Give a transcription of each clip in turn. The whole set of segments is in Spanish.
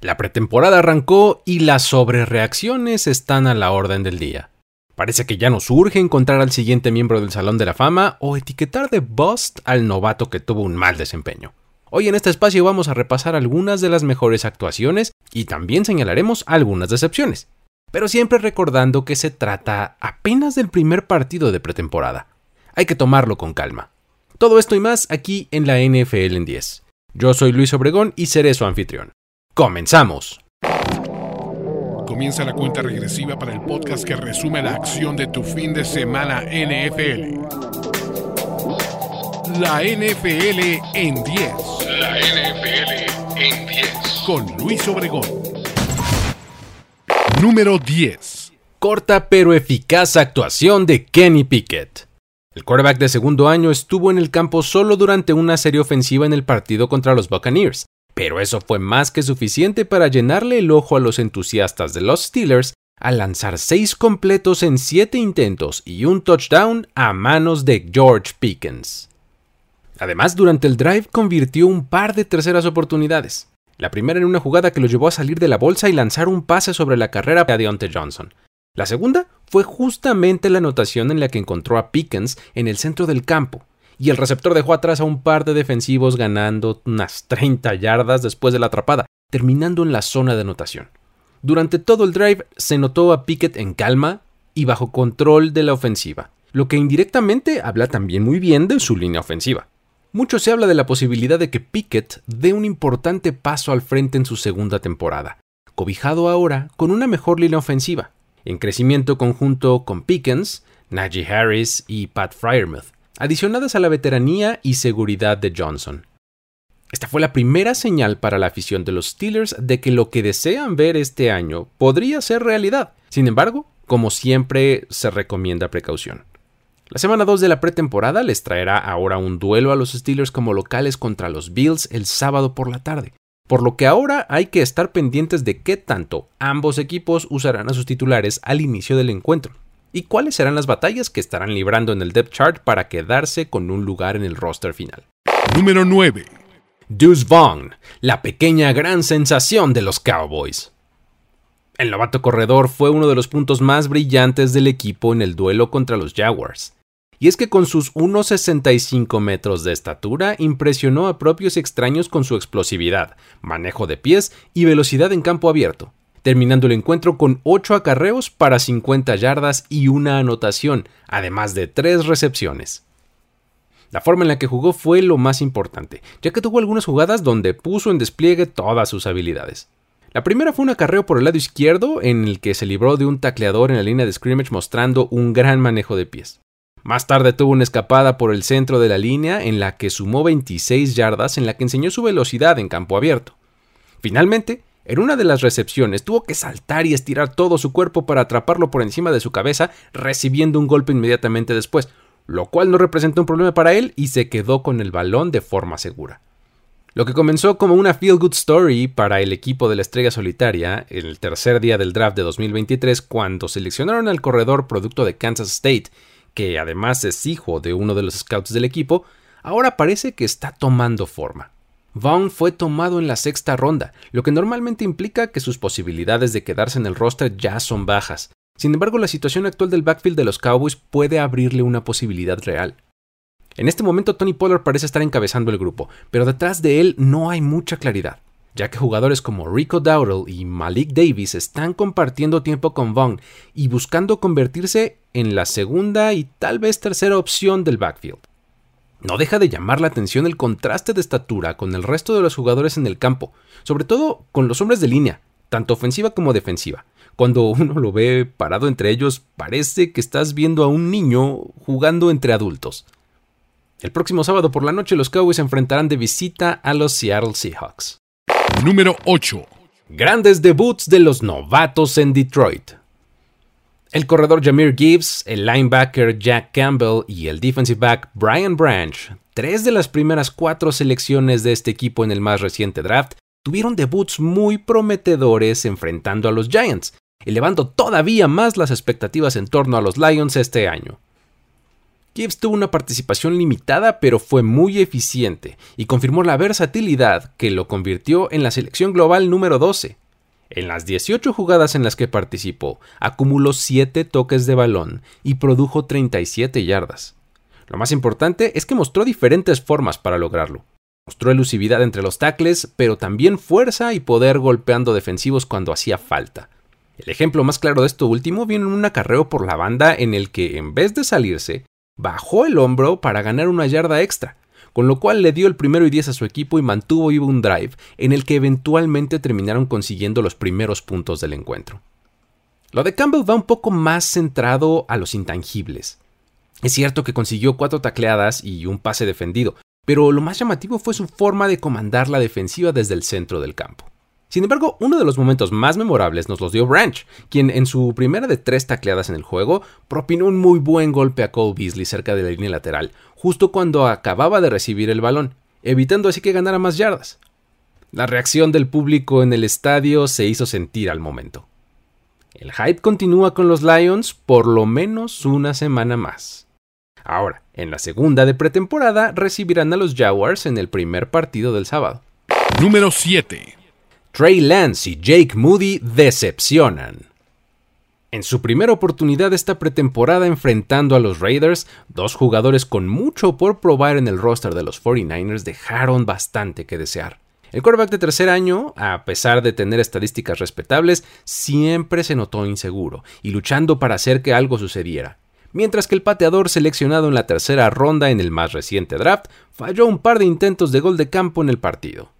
La pretemporada arrancó y las sobrereacciones están a la orden del día. Parece que ya nos urge encontrar al siguiente miembro del Salón de la Fama o etiquetar de bust al novato que tuvo un mal desempeño. Hoy en este espacio vamos a repasar algunas de las mejores actuaciones y también señalaremos algunas decepciones, pero siempre recordando que se trata apenas del primer partido de pretemporada. Hay que tomarlo con calma. Todo esto y más aquí en la NFL en 10. Yo soy Luis Obregón y seré su anfitrión. ¡Comenzamos! Comienza la cuenta regresiva para el podcast que resume la acción de tu fin de semana NFL. La NFL en 10. La NFL en 10. Con Luis Obregón. Número 10. Corta pero eficaz actuación de Kenny Pickett. El quarterback de segundo año estuvo en el campo solo durante una serie ofensiva en el partido contra los Buccaneers, pero eso fue más que suficiente para llenarle el ojo a los entusiastas de los Steelers al lanzar seis completos en siete intentos y un touchdown a manos de George Pickens. Además, durante el drive convirtió un par de terceras oportunidades. La primera en una jugada que lo llevó a salir de la bolsa y lanzar un pase sobre la carrera a Deontay Johnson. La segunda fue justamente la anotación en la que encontró a Pickens en el centro del campo, y el receptor dejó atrás a un par de defensivos ganando unas 30 yardas después de la atrapada, terminando en la zona de anotación. Durante todo el drive se notó a Pickett en calma y bajo control de la ofensiva, lo que indirectamente habla también muy bien de su línea ofensiva. Mucho se habla de la posibilidad de que Pickett dé un importante paso al frente en su segunda temporada, cobijado ahora con una mejor línea ofensiva, en crecimiento conjunto con Pickens, Najee Harris y Pat Fryermuth, adicionadas a la veteranía y seguridad de Johnson. Esta fue la primera señal para la afición de los Steelers de que lo que desean ver este año podría ser realidad. Sin embargo, como siempre, se recomienda precaución. La semana 2 de la pretemporada les traerá ahora un duelo a los Steelers como locales contra los Bills el sábado por la tarde, por lo que ahora hay que estar pendientes de qué tanto ambos equipos usarán a sus titulares al inicio del encuentro y cuáles serán las batallas que estarán librando en el depth chart para quedarse con un lugar en el roster final. Número 9. Deuce Vaughn, la pequeña gran sensación de los Cowboys. El novato corredor fue uno de los puntos más brillantes del equipo en el duelo contra los Jaguars. Y es que con sus 1,65 metros de estatura impresionó a propios extraños con su explosividad, manejo de pies y velocidad en campo abierto, terminando el encuentro con 8 acarreos para 50 yardas y una anotación, además de 3 recepciones. La forma en la que jugó fue lo más importante, ya que tuvo algunas jugadas donde puso en despliegue todas sus habilidades. La primera fue un acarreo por el lado izquierdo en el que se libró de un tacleador en la línea de scrimmage mostrando un gran manejo de pies. Más tarde tuvo una escapada por el centro de la línea en la que sumó 26 yardas en la que enseñó su velocidad en campo abierto. Finalmente, en una de las recepciones tuvo que saltar y estirar todo su cuerpo para atraparlo por encima de su cabeza, recibiendo un golpe inmediatamente después, lo cual no representó un problema para él y se quedó con el balón de forma segura. Lo que comenzó como una feel good story para el equipo de la estrella solitaria en el tercer día del draft de 2023 cuando seleccionaron al corredor producto de Kansas State, que además es hijo de uno de los scouts del equipo, ahora parece que está tomando forma. Vaughn fue tomado en la sexta ronda, lo que normalmente implica que sus posibilidades de quedarse en el roster ya son bajas. Sin embargo, la situación actual del backfield de los Cowboys puede abrirle una posibilidad real. En este momento Tony Pollard parece estar encabezando el grupo, pero detrás de él no hay mucha claridad, ya que jugadores como Rico Dowdle y Malik Davis están compartiendo tiempo con Vaughn y buscando convertirse en la segunda y tal vez tercera opción del backfield. No deja de llamar la atención el contraste de estatura con el resto de los jugadores en el campo, sobre todo con los hombres de línea, tanto ofensiva como defensiva. Cuando uno lo ve parado entre ellos, parece que estás viendo a un niño jugando entre adultos. El próximo sábado por la noche los Cowboys se enfrentarán de visita a los Seattle Seahawks. Número 8. Grandes debuts de los novatos en Detroit. El corredor Jameer Gibbs, el linebacker Jack Campbell y el defensive back Brian Branch, tres de las primeras cuatro selecciones de este equipo en el más reciente draft, tuvieron debuts muy prometedores enfrentando a los Giants, elevando todavía más las expectativas en torno a los Lions este año. Gibbs tuvo una participación limitada pero fue muy eficiente y confirmó la versatilidad que lo convirtió en la selección global número 12. En las 18 jugadas en las que participó, acumuló 7 toques de balón y produjo 37 yardas. Lo más importante es que mostró diferentes formas para lograrlo. Mostró elusividad entre los tackles, pero también fuerza y poder golpeando defensivos cuando hacía falta. El ejemplo más claro de esto último viene en un acarreo por la banda en el que, en vez de salirse, bajó el hombro para ganar una yarda extra, con lo cual le dio el primero y diez a su equipo y mantuvo vivo un drive en el que eventualmente terminaron consiguiendo los primeros puntos del encuentro. Lo de Campbell va un poco más centrado a los intangibles. Es cierto que consiguió cuatro tacleadas y un pase defendido, pero lo más llamativo fue su forma de comandar la defensiva desde el centro del campo. Sin embargo, uno de los momentos más memorables nos los dio Branch, quien en su primera de tres tacleadas en el juego propinó un muy buen golpe a Cole Beasley cerca de la línea lateral, justo cuando acababa de recibir el balón, evitando así que ganara más yardas. La reacción del público en el estadio se hizo sentir al momento. El hype continúa con los Lions por lo menos una semana más. Ahora, en la segunda de pretemporada recibirán a los Jaguars en el primer partido del sábado. Número 7. Trey Lance y Jake Moody decepcionan. En su primera oportunidad esta pretemporada enfrentando a los Raiders, dos jugadores con mucho por probar en el roster de los 49ers dejaron bastante que desear. El quarterback de tercer año, a pesar de tener estadísticas respetables, siempre se notó inseguro y luchando para hacer que algo sucediera mientras que el pateador seleccionado en la tercera ronda en el más reciente draft falló un par de intentos de gol de campo en el partido.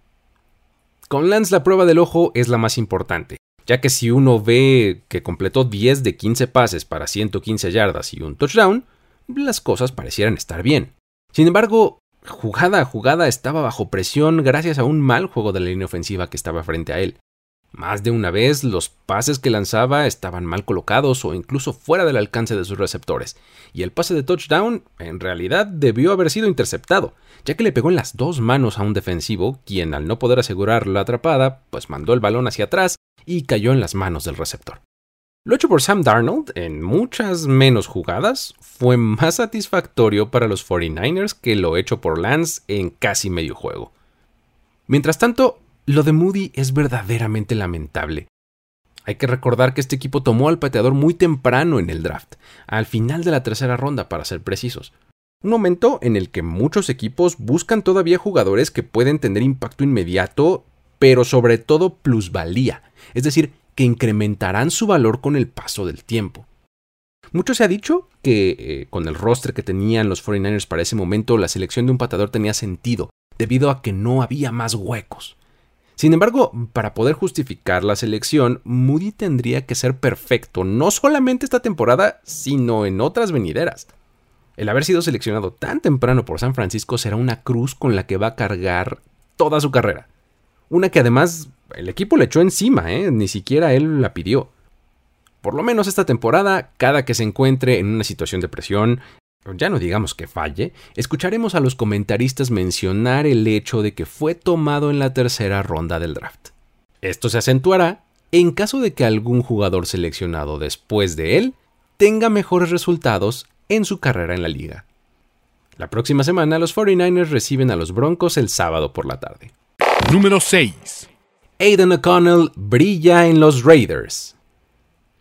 Con Lance la prueba del ojo es la más importante, ya que si uno ve que completó 10 de 15 pases para 115 yardas y un touchdown, las cosas parecieran estar bien. Sin embargo, jugada a jugada estaba bajo presión gracias a un mal juego de la línea ofensiva que estaba frente a él, más de una vez los pases que lanzaba estaban mal colocados o incluso fuera del alcance de sus receptores, y el pase de touchdown en realidad debió haber sido interceptado, ya que le pegó en las dos manos a un defensivo, quien al no poder asegurar la atrapada, pues mandó el balón hacia atrás y cayó en las manos del receptor. Lo hecho por Sam Darnold en muchas menos jugadas fue más satisfactorio para los 49ers que lo hecho por Lance en casi medio juego. Mientras tanto, lo de Moody es verdaderamente lamentable. Hay que recordar que este equipo tomó al pateador muy temprano en el draft, al final de la tercera ronda para ser precisos. Un momento en el que muchos equipos buscan todavía jugadores que pueden tener impacto inmediato, pero sobre todo plusvalía, es decir, que incrementarán su valor con el paso del tiempo. Mucho se ha dicho que eh, con el roster que tenían los 49ers para ese momento, la selección de un pateador tenía sentido, debido a que no había más huecos. Sin embargo, para poder justificar la selección, Moody tendría que ser perfecto, no solamente esta temporada, sino en otras venideras. El haber sido seleccionado tan temprano por San Francisco será una cruz con la que va a cargar toda su carrera. Una que además el equipo le echó encima, ¿eh? ni siquiera él la pidió. Por lo menos esta temporada, cada que se encuentre en una situación de presión, ya no digamos que falle, escucharemos a los comentaristas mencionar el hecho de que fue tomado en la tercera ronda del draft. Esto se acentuará en caso de que algún jugador seleccionado después de él tenga mejores resultados en su carrera en la liga. La próxima semana los 49ers reciben a los Broncos el sábado por la tarde. Número 6. Aiden O'Connell brilla en los Raiders.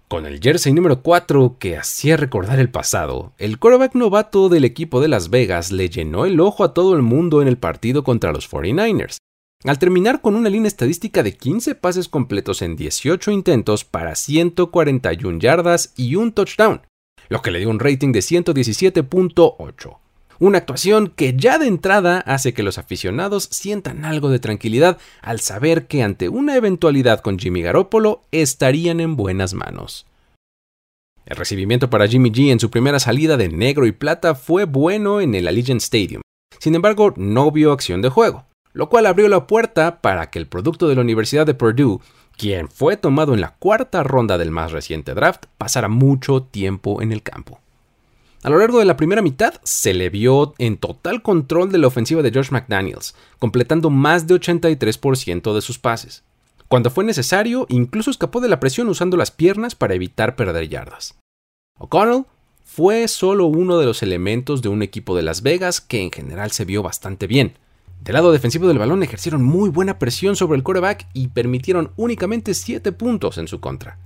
Con el jersey número 4 que hacía recordar el pasado, el quarterback novato del equipo de Las Vegas le llenó el ojo a todo el mundo en el partido contra los 49ers, al terminar con una línea estadística de 15 pases completos en 18 intentos para 141 yardas y un touchdown, lo que le dio un rating de 117.8. Una actuación que ya de entrada hace que los aficionados sientan algo de tranquilidad al saber que ante una eventualidad con Jimmy Garoppolo estarían en buenas manos. El recibimiento para Jimmy G en su primera salida de negro y plata fue bueno en el Allegiant Stadium. Sin embargo, no vio acción de juego, lo cual abrió la puerta para que el producto de la Universidad de Purdue, quien fue tomado en la cuarta ronda del más reciente draft, pasara mucho tiempo en el campo. A lo largo de la primera mitad se le vio en total control de la ofensiva de George McDaniels, completando más de 83% de sus pases. Cuando fue necesario, incluso escapó de la presión usando las piernas para evitar perder yardas. O'Connell fue solo uno de los elementos de un equipo de Las Vegas que en general se vio bastante bien. Del lado defensivo del balón ejercieron muy buena presión sobre el quarterback y permitieron únicamente 7 puntos en su contra.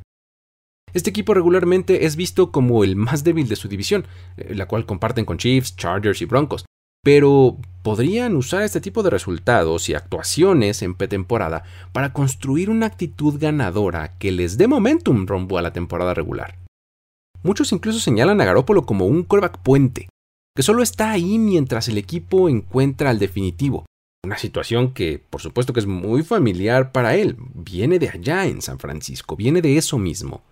Este equipo regularmente es visto como el más débil de su división, eh, la cual comparten con Chiefs, Chargers y Broncos, pero podrían usar este tipo de resultados y actuaciones en pretemporada para construir una actitud ganadora que les dé momentum rumbo a la temporada regular. Muchos incluso señalan a Garoppolo como un quarterback puente, que solo está ahí mientras el equipo encuentra al definitivo. Una situación que, por supuesto, que es muy familiar para él. Viene de allá en San Francisco, viene de eso mismo.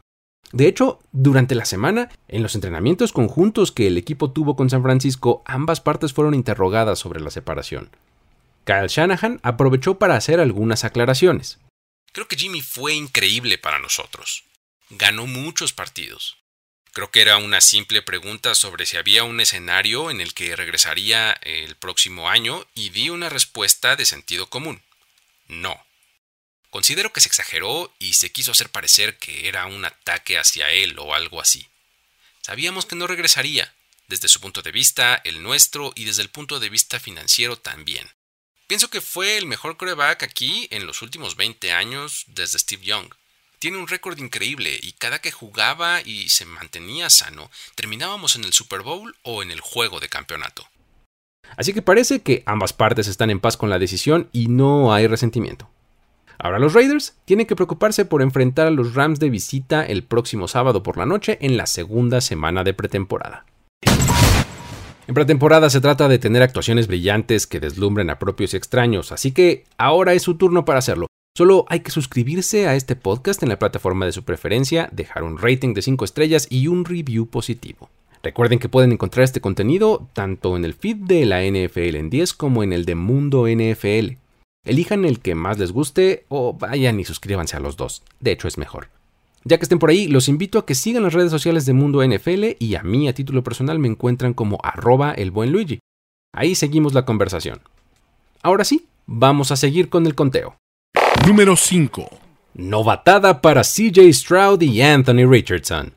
De hecho, durante la semana, en los entrenamientos conjuntos que el equipo tuvo con San Francisco, ambas partes fueron interrogadas sobre la separación. Kyle Shanahan aprovechó para hacer algunas aclaraciones. Creo que Jimmy fue increíble para nosotros. Ganó muchos partidos. Creo que era una simple pregunta sobre si había un escenario en el que regresaría el próximo año y di una respuesta de sentido común. No. Considero que se exageró y se quiso hacer parecer que era un ataque hacia él o algo así. Sabíamos que no regresaría, desde su punto de vista, el nuestro y desde el punto de vista financiero también. Pienso que fue el mejor coreback aquí en los últimos 20 años desde Steve Young. Tiene un récord increíble y cada que jugaba y se mantenía sano, terminábamos en el Super Bowl o en el juego de campeonato. Así que parece que ambas partes están en paz con la decisión y no hay resentimiento. Ahora los Raiders tienen que preocuparse por enfrentar a los Rams de visita el próximo sábado por la noche en la segunda semana de pretemporada. En pretemporada se trata de tener actuaciones brillantes que deslumbren a propios y extraños, así que ahora es su turno para hacerlo. Solo hay que suscribirse a este podcast en la plataforma de su preferencia, dejar un rating de 5 estrellas y un review positivo. Recuerden que pueden encontrar este contenido tanto en el feed de la NFL en 10 como en el de Mundo NFL. Elijan el que más les guste o vayan y suscríbanse a los dos. De hecho, es mejor. Ya que estén por ahí, los invito a que sigan las redes sociales de Mundo NFL y a mí a título personal me encuentran como arroba el buen Luigi. Ahí seguimos la conversación. Ahora sí, vamos a seguir con el conteo. Número 5. Novatada para CJ Stroud y Anthony Richardson.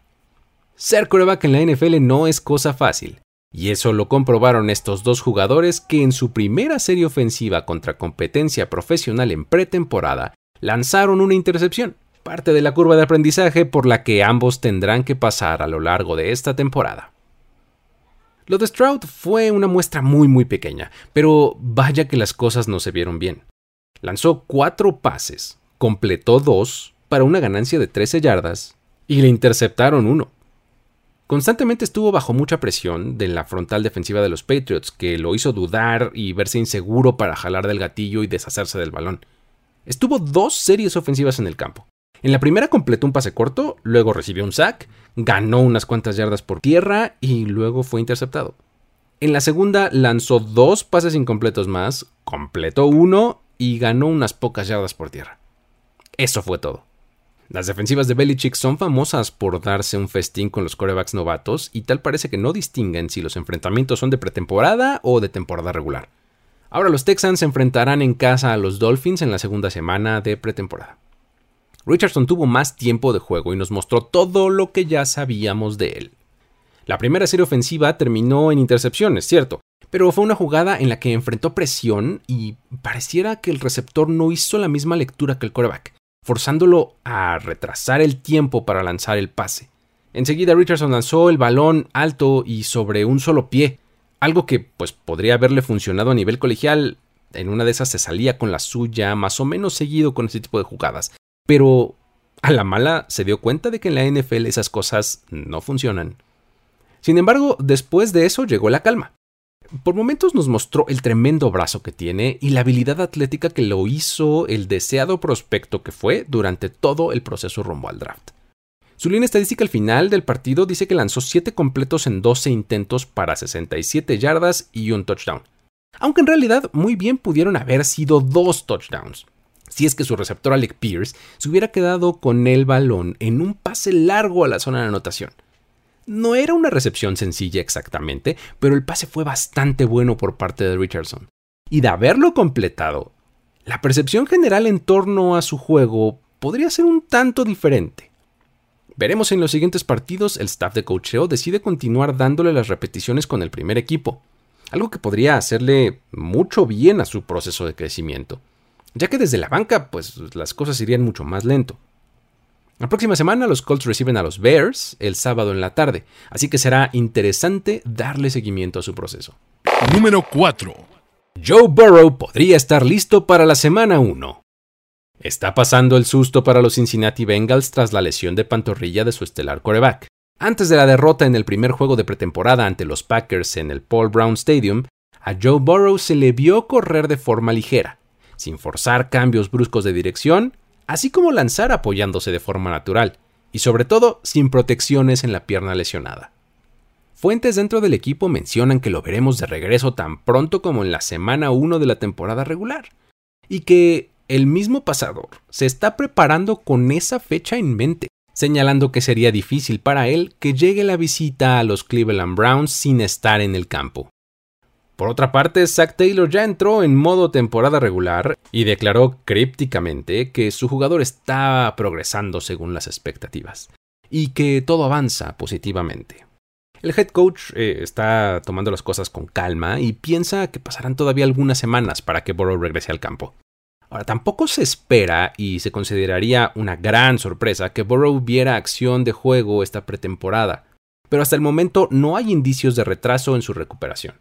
Ser coreback en la NFL no es cosa fácil. Y eso lo comprobaron estos dos jugadores que en su primera serie ofensiva contra competencia profesional en pretemporada lanzaron una intercepción, parte de la curva de aprendizaje por la que ambos tendrán que pasar a lo largo de esta temporada. Lo de Stroud fue una muestra muy muy pequeña, pero vaya que las cosas no se vieron bien. Lanzó cuatro pases, completó dos para una ganancia de 13 yardas y le interceptaron uno. Constantemente estuvo bajo mucha presión de la frontal defensiva de los Patriots, que lo hizo dudar y verse inseguro para jalar del gatillo y deshacerse del balón. Estuvo dos series ofensivas en el campo. En la primera completó un pase corto, luego recibió un sack, ganó unas cuantas yardas por tierra y luego fue interceptado. En la segunda lanzó dos pases incompletos más, completó uno y ganó unas pocas yardas por tierra. Eso fue todo. Las defensivas de Belichick son famosas por darse un festín con los corebacks novatos y tal parece que no distinguen si los enfrentamientos son de pretemporada o de temporada regular. Ahora los Texans se enfrentarán en casa a los Dolphins en la segunda semana de pretemporada. Richardson tuvo más tiempo de juego y nos mostró todo lo que ya sabíamos de él. La primera serie ofensiva terminó en intercepciones, cierto, pero fue una jugada en la que enfrentó presión y pareciera que el receptor no hizo la misma lectura que el coreback forzándolo a retrasar el tiempo para lanzar el pase. Enseguida Richardson lanzó el balón alto y sobre un solo pie, algo que pues podría haberle funcionado a nivel colegial, en una de esas se salía con la suya más o menos seguido con ese tipo de jugadas, pero a la mala se dio cuenta de que en la NFL esas cosas no funcionan. Sin embargo, después de eso llegó la calma. Por momentos nos mostró el tremendo brazo que tiene y la habilidad atlética que lo hizo el deseado prospecto que fue durante todo el proceso rumbo al draft. Su línea estadística al final del partido dice que lanzó 7 completos en 12 intentos para 67 yardas y un touchdown. Aunque en realidad muy bien pudieron haber sido dos touchdowns. Si es que su receptor Alec Pierce se hubiera quedado con el balón en un pase largo a la zona de anotación. No era una recepción sencilla exactamente, pero el pase fue bastante bueno por parte de Richardson. Y de haberlo completado, la percepción general en torno a su juego podría ser un tanto diferente. Veremos en los siguientes partidos el staff de coacheo decide continuar dándole las repeticiones con el primer equipo, algo que podría hacerle mucho bien a su proceso de crecimiento, ya que desde la banca pues las cosas irían mucho más lento. La próxima semana los Colts reciben a los Bears el sábado en la tarde, así que será interesante darle seguimiento a su proceso. Número 4. Joe Burrow podría estar listo para la semana 1. Está pasando el susto para los Cincinnati Bengals tras la lesión de pantorrilla de su estelar coreback. Antes de la derrota en el primer juego de pretemporada ante los Packers en el Paul Brown Stadium, a Joe Burrow se le vio correr de forma ligera, sin forzar cambios bruscos de dirección, así como lanzar apoyándose de forma natural, y sobre todo sin protecciones en la pierna lesionada. Fuentes dentro del equipo mencionan que lo veremos de regreso tan pronto como en la semana 1 de la temporada regular, y que el mismo pasador se está preparando con esa fecha en mente, señalando que sería difícil para él que llegue la visita a los Cleveland Browns sin estar en el campo. Por otra parte, Zach Taylor ya entró en modo temporada regular y declaró crípticamente que su jugador está progresando según las expectativas y que todo avanza positivamente. El head coach eh, está tomando las cosas con calma y piensa que pasarán todavía algunas semanas para que Burrow regrese al campo. Ahora, tampoco se espera y se consideraría una gran sorpresa que Burrow viera acción de juego esta pretemporada, pero hasta el momento no hay indicios de retraso en su recuperación.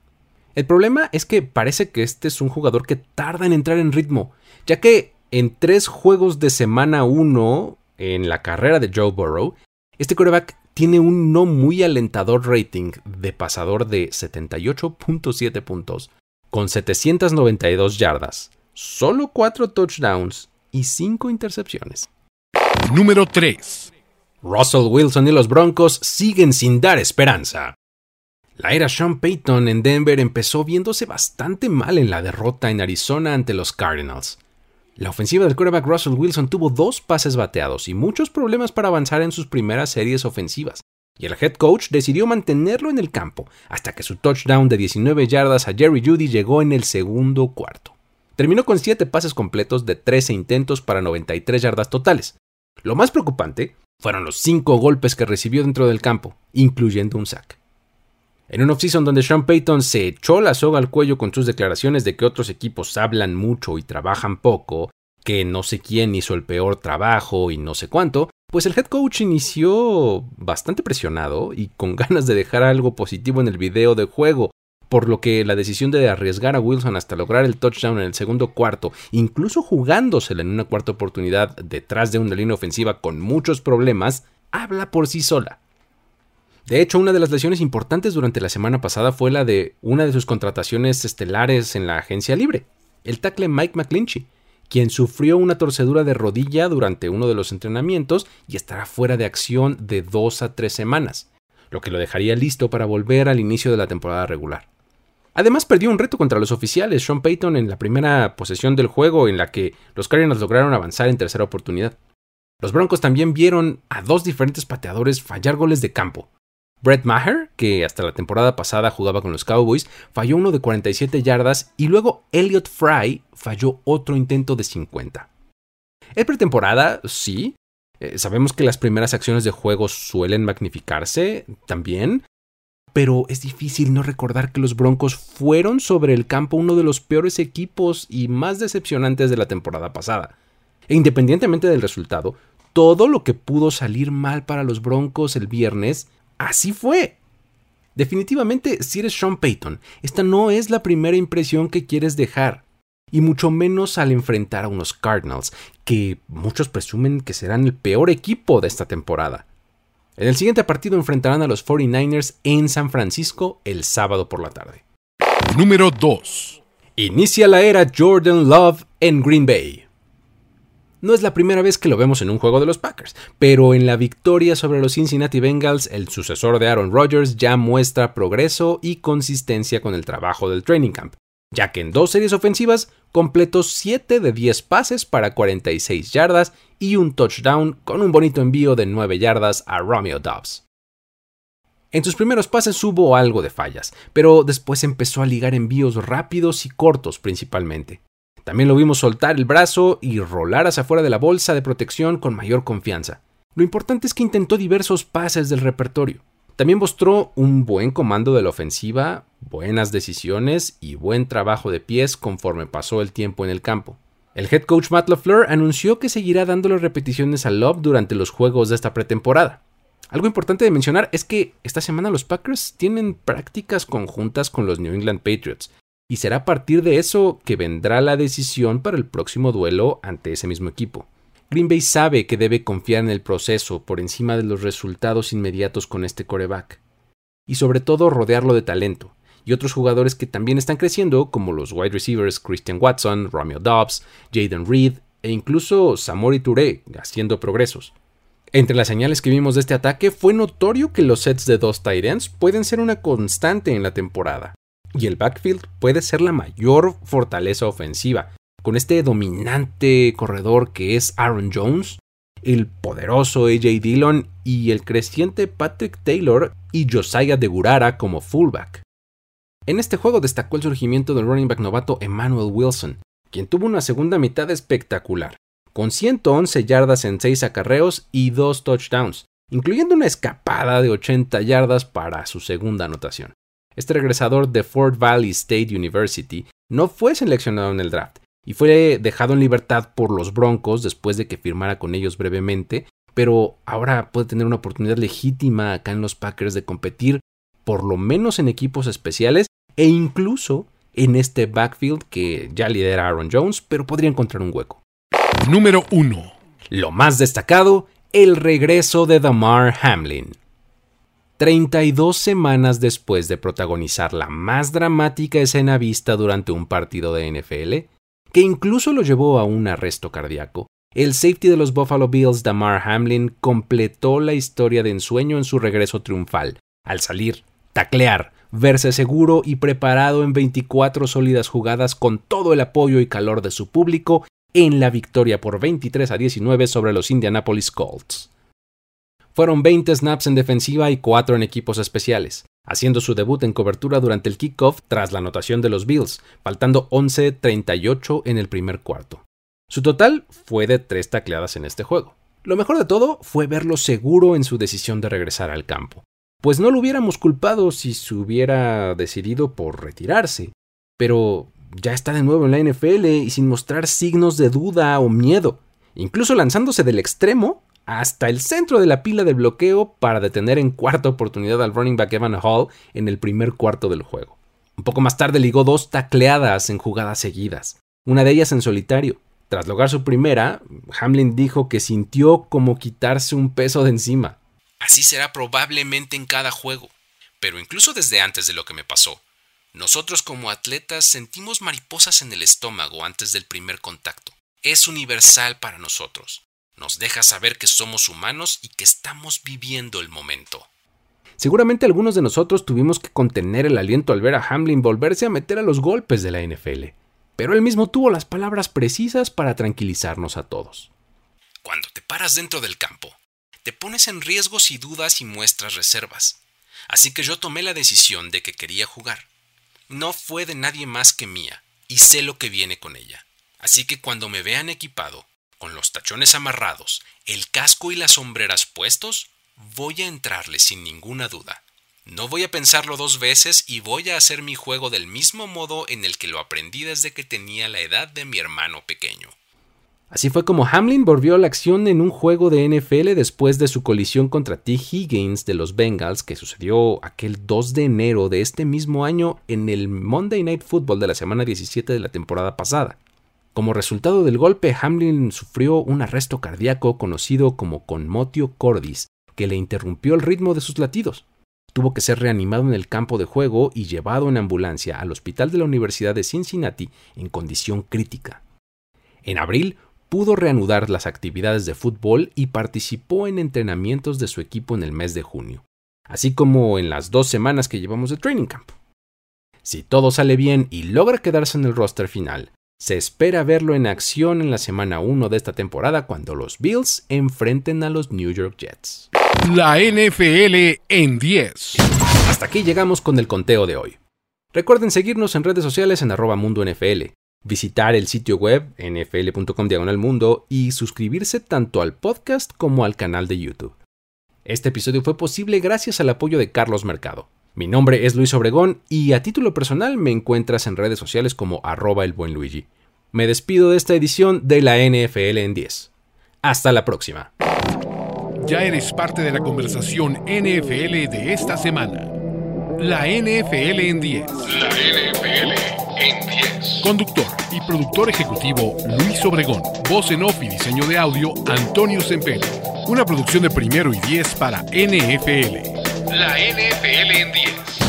El problema es que parece que este es un jugador que tarda en entrar en ritmo, ya que en tres juegos de semana 1 en la carrera de Joe Burrow, este quarterback tiene un no muy alentador rating de pasador de 78.7 puntos, con 792 yardas, solo 4 touchdowns y 5 intercepciones. Número 3. Russell Wilson y los Broncos siguen sin dar esperanza. La era Sean Payton en Denver empezó viéndose bastante mal en la derrota en Arizona ante los Cardinals. La ofensiva del quarterback Russell Wilson tuvo dos pases bateados y muchos problemas para avanzar en sus primeras series ofensivas, y el head coach decidió mantenerlo en el campo hasta que su touchdown de 19 yardas a Jerry Judy llegó en el segundo cuarto. Terminó con 7 pases completos de 13 intentos para 93 yardas totales. Lo más preocupante fueron los 5 golpes que recibió dentro del campo, incluyendo un sack. En un offseason donde Sean Payton se echó la soga al cuello con sus declaraciones de que otros equipos hablan mucho y trabajan poco, que no sé quién hizo el peor trabajo y no sé cuánto, pues el head coach inició bastante presionado y con ganas de dejar algo positivo en el video de juego, por lo que la decisión de arriesgar a Wilson hasta lograr el touchdown en el segundo cuarto, incluso jugándosela en una cuarta oportunidad detrás de una línea ofensiva con muchos problemas, habla por sí sola. De hecho, una de las lesiones importantes durante la semana pasada fue la de una de sus contrataciones estelares en la agencia libre, el tackle Mike McClinchy, quien sufrió una torcedura de rodilla durante uno de los entrenamientos y estará fuera de acción de dos a tres semanas, lo que lo dejaría listo para volver al inicio de la temporada regular. Además perdió un reto contra los oficiales Sean Payton en la primera posesión del juego en la que los Cardinals lograron avanzar en tercera oportunidad. Los Broncos también vieron a dos diferentes pateadores fallar goles de campo. Brett Maher, que hasta la temporada pasada jugaba con los Cowboys, falló uno de 47 yardas y luego Elliot Fry falló otro intento de 50. En pretemporada, sí. Eh, sabemos que las primeras acciones de juego suelen magnificarse también, pero es difícil no recordar que los Broncos fueron sobre el campo uno de los peores equipos y más decepcionantes de la temporada pasada. E independientemente del resultado, todo lo que pudo salir mal para los Broncos el viernes, así fue. Definitivamente, si eres Sean Payton, esta no es la primera impresión que quieres dejar, y mucho menos al enfrentar a unos Cardinals, que muchos presumen que serán el peor equipo de esta temporada. En el siguiente partido enfrentarán a los 49ers en San Francisco el sábado por la tarde. Número 2. Inicia la era Jordan Love en Green Bay. No es la primera vez que lo vemos en un juego de los Packers, pero en la victoria sobre los Cincinnati Bengals, el sucesor de Aaron Rodgers ya muestra progreso y consistencia con el trabajo del training camp ya que en dos series ofensivas completó 7 de 10 pases para 46 yardas y un touchdown con un bonito envío de 9 yardas a Romeo Dobbs. En sus primeros pases hubo algo de fallas, pero después empezó a ligar envíos rápidos y cortos principalmente. También lo vimos soltar el brazo y rolar hacia afuera de la bolsa de protección con mayor confianza. Lo importante es que intentó diversos pases del repertorio. También mostró un buen comando de la ofensiva, buenas decisiones y buen trabajo de pies conforme pasó el tiempo en el campo. El head coach Matt LaFleur anunció que seguirá dándole repeticiones a Love durante los juegos de esta pretemporada. Algo importante de mencionar es que esta semana los Packers tienen prácticas conjuntas con los New England Patriots, y será a partir de eso que vendrá la decisión para el próximo duelo ante ese mismo equipo. Green Bay sabe que debe confiar en el proceso por encima de los resultados inmediatos con este coreback. Y sobre todo rodearlo de talento, y otros jugadores que también están creciendo, como los wide receivers Christian Watson, Romeo Dobbs, Jaden Reed e incluso Samori Touré, haciendo progresos. Entre las señales que vimos de este ataque fue notorio que los sets de dos tight ends pueden ser una constante en la temporada, y el backfield puede ser la mayor fortaleza ofensiva, con este dominante corredor que es Aaron Jones, el poderoso AJ Dillon y el creciente Patrick Taylor y Josiah de Gurara como fullback. En este juego destacó el surgimiento del running back novato Emmanuel Wilson, quien tuvo una segunda mitad espectacular, con 111 yardas en 6 acarreos y 2 touchdowns, incluyendo una escapada de 80 yardas para su segunda anotación. Este regresador de Fort Valley State University no fue seleccionado en el draft, y fue dejado en libertad por los Broncos después de que firmara con ellos brevemente, pero ahora puede tener una oportunidad legítima acá en los Packers de competir por lo menos en equipos especiales e incluso en este backfield que ya lidera Aaron Jones, pero podría encontrar un hueco. Número 1. Lo más destacado, el regreso de Damar Hamlin. 32 semanas después de protagonizar la más dramática escena vista durante un partido de NFL, que incluso lo llevó a un arresto cardíaco. El safety de los Buffalo Bills, Damar Hamlin, completó la historia de ensueño en su regreso triunfal, al salir, taclear, verse seguro y preparado en 24 sólidas jugadas con todo el apoyo y calor de su público en la victoria por 23 a 19 sobre los Indianapolis Colts. Fueron 20 snaps en defensiva y 4 en equipos especiales haciendo su debut en cobertura durante el kickoff tras la anotación de los Bills, faltando 11-38 en el primer cuarto. Su total fue de tres tacleadas en este juego. Lo mejor de todo fue verlo seguro en su decisión de regresar al campo, pues no lo hubiéramos culpado si se hubiera decidido por retirarse, pero ya está de nuevo en la NFL y sin mostrar signos de duda o miedo, incluso lanzándose del extremo hasta el centro de la pila de bloqueo para detener en cuarta oportunidad al running back Evan Hall en el primer cuarto del juego. Un poco más tarde ligó dos tacleadas en jugadas seguidas, una de ellas en solitario. Tras lograr su primera, Hamlin dijo que sintió como quitarse un peso de encima. Así será probablemente en cada juego, pero incluso desde antes de lo que me pasó. Nosotros como atletas sentimos mariposas en el estómago antes del primer contacto. Es universal para nosotros nos deja saber que somos humanos y que estamos viviendo el momento. Seguramente algunos de nosotros tuvimos que contener el aliento al ver a Hamlin volverse a meter a los golpes de la NFL, pero él mismo tuvo las palabras precisas para tranquilizarnos a todos. Cuando te paras dentro del campo, te pones en riesgos y dudas y muestras reservas. Así que yo tomé la decisión de que quería jugar. No fue de nadie más que mía, y sé lo que viene con ella. Así que cuando me vean equipado, con los tachones amarrados, el casco y las sombreras puestos, voy a entrarle sin ninguna duda. No voy a pensarlo dos veces y voy a hacer mi juego del mismo modo en el que lo aprendí desde que tenía la edad de mi hermano pequeño. Así fue como Hamlin volvió a la acción en un juego de NFL después de su colisión contra T. Higgins de los Bengals que sucedió aquel 2 de enero de este mismo año en el Monday Night Football de la semana 17 de la temporada pasada. Como resultado del golpe, Hamlin sufrió un arresto cardíaco conocido como conmotio cordis, que le interrumpió el ritmo de sus latidos. Tuvo que ser reanimado en el campo de juego y llevado en ambulancia al hospital de la Universidad de Cincinnati en condición crítica. En abril pudo reanudar las actividades de fútbol y participó en entrenamientos de su equipo en el mes de junio, así como en las dos semanas que llevamos de training camp. Si todo sale bien y logra quedarse en el roster final, se espera verlo en acción en la semana 1 de esta temporada cuando los Bills enfrenten a los New York Jets. La NFL en 10. Hasta aquí llegamos con el conteo de hoy. Recuerden seguirnos en redes sociales en arroba mundo NFL. visitar el sitio web nfl.com diagonal mundo y suscribirse tanto al podcast como al canal de YouTube. Este episodio fue posible gracias al apoyo de Carlos Mercado. Mi nombre es Luis Obregón y a título personal me encuentras en redes sociales como arroba el buen Luigi. Me despido de esta edición de la NFL en 10. Hasta la próxima. Ya eres parte de la conversación NFL de esta semana. La NFL en 10. La NFL en 10. Conductor y productor ejecutivo Luis Obregón. Voz en off y diseño de audio Antonio Sempere. Una producción de primero y 10 para NFL. La NFL en 10.